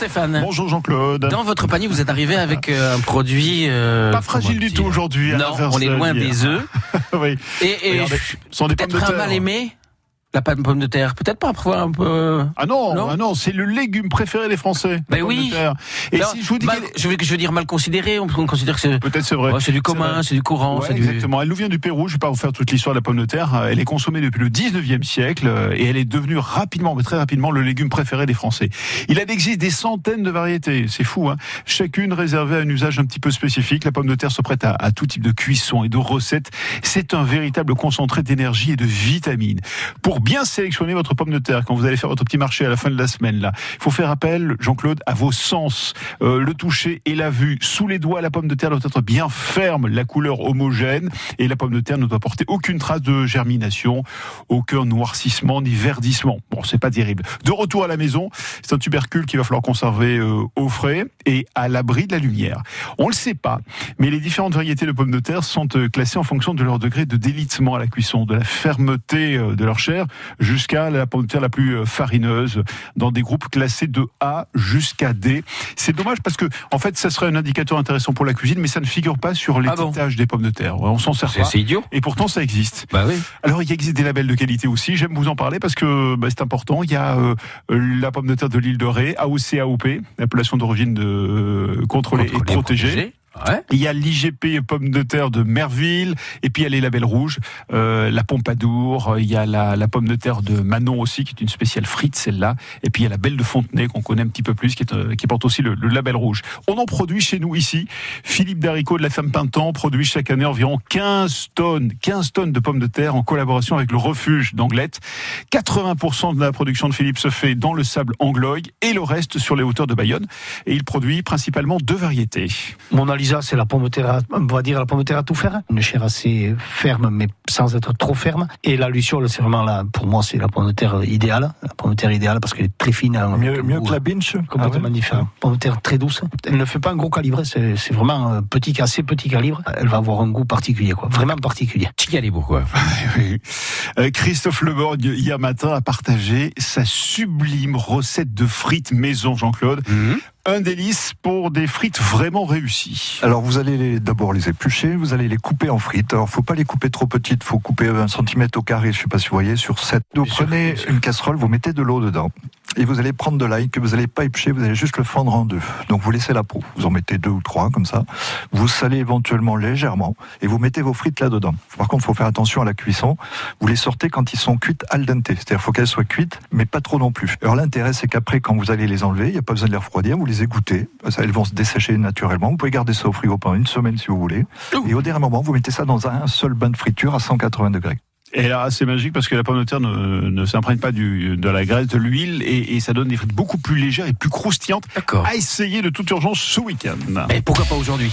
Stéphane. Bonjour Jean-Claude. Dans votre panier, vous êtes arrivé avec euh, un produit. euh, Pas fragile du tout aujourd'hui. à Non, on est loin des œufs. oui. Et, et Regardez, je- ce sont des pommes de peut-être un mal aimé la pomme pomme de terre. Peut-être pas pour un peu. Ah non, Non ah non, c'est le légume préféré des Français. Ben oui. Et Non, si je vous dis mal- je, veux, je veux dire mal considéré. On, on considère que c'est. Peut-être c'est vrai. Ouais, c'est du commun, c'est du courant. Ouais, c'est du... exactement. Elle nous vient du Pérou. Je vais pas vous faire toute l'histoire de la pomme de terre. Euh, Elle est consommée depuis le 19e siècle euh, et elle est devenue rapidement, mais très rapidement, le légume préféré des Français. Il en existe des centaines de variétés. C'est fou, hein. Chacune réservée à un usage un petit peu spécifique. La pomme de terre se prête à, à tout type de cuisson et de recettes. C'est un véritable concentré d'énergie et de vitamines. Pour bien sélectionner votre pomme de terre, quand vous allez faire votre petit marché à la fin de la semaine, là, il faut faire appel, Jean-Claude, à vos sens. Euh, le toucher et la vue. Sous les doigts, la pomme de terre doit être bien ferme, la couleur homogène, et la pomme de terre ne doit porter aucune trace de germination, aucun noircissement ni verdissement. Bon, c'est pas terrible. De retour à la maison, c'est un tubercule qu'il va falloir conserver euh, au frais et à l'abri de la lumière. On le sait pas, mais les différentes variétés de pommes de terre sont euh, classées en fonction de leur degré de délitement à la cuisson, de la fermeté euh, de leur chair jusqu'à la pomme de terre la plus euh, farineuse, dans des groupes classés de A jusqu'à D. C'est dommage parce que, en fait, ça serait un indicateur intéressant pour la cuisine, mais ça ne figure pas sur Ah bon l'étiquetage des pommes de terre. On s'en sert pas. c'est idiot. Et pourtant, ça existe. Bah oui. Alors, il existe des labels de qualité aussi. J'aime vous en parler parce que bah, c'est important. Il y a euh, la pomme de terre de l'île de Ré, AOC, AOP, appellation d'origine de, euh, contrôlée et protégée. Ouais. Il y a l'IGP pomme de terre de Merville, et puis il y a les labels rouges, euh, la Pompadour, il y a la, la pomme de terre de Manon aussi, qui est une spéciale frite celle-là, et puis il y a la belle de Fontenay qu'on connaît un petit peu plus, qui, est, euh, qui porte aussi le, le label rouge. On en produit chez nous ici. Philippe Daricot de la Femme Pintan produit chaque année environ 15 tonnes, 15 tonnes de pommes de terre en collaboration avec le refuge d'Anglette. 80% de la production de Philippe se fait dans le sable Angloy et le reste sur les hauteurs de Bayonne. Et il produit principalement deux variétés. Lisa, c'est la pomme de terre, à- on va dire la pomme de terre à tout faire. Une chair assez ferme, mais sans être trop ferme. Et la luciole, c'est vraiment la, pour moi, c'est la pomme de terre idéale. La pomme de terre idéale parce qu'elle est très fine. Mieux, que la euh, binge Complètement Ah ouais différent. Pomme de terre très douce. Elle ne fait pas un gros calibre, c'est c'est vraiment un petit, assez petit calibre. Elle va avoir un goût particulier, quoi. Vraiment particulier. Chigalibou, quoi. Euh, Christophe Leborgne, hier matin, a partagé sa sublime recette de frites maison, Jean-Claude. Mhm. Un délice pour des frites vraiment réussies. Alors vous allez d'abord les éplucher, vous allez les couper en frites. Alors faut pas les couper trop petites, faut couper un centimètre au carré, je sais pas si vous voyez, sur 7. Vous Bien sûr, prenez une casserole, vous mettez de l'eau dedans. Et vous allez prendre de l'ail que vous allez pas éplucher, vous allez juste le fendre en deux. Donc vous laissez la peau. Vous en mettez deux ou trois comme ça. Vous salez éventuellement légèrement et vous mettez vos frites là-dedans. Par contre, faut faire attention à la cuisson. Vous les sortez quand ils sont cuites al dente. C'est-à-dire faut qu'elles soient cuites, mais pas trop non plus. Alors l'intérêt, c'est qu'après, quand vous allez les enlever, il n'y a pas besoin de les refroidir, vous les égouttez. Elles vont se dessécher naturellement. Vous pouvez garder ça au frigo pendant une semaine si vous voulez. Et au dernier moment, vous mettez ça dans un seul bain de friture à 180 degrés. Et là, c'est magique parce que la pomme de terre ne, ne s'imprègne pas du, de la graisse, de l'huile, et, et ça donne des frites beaucoup plus légères et plus croustillantes D'accord. à essayer de toute urgence ce week-end. Et pourquoi pas aujourd'hui?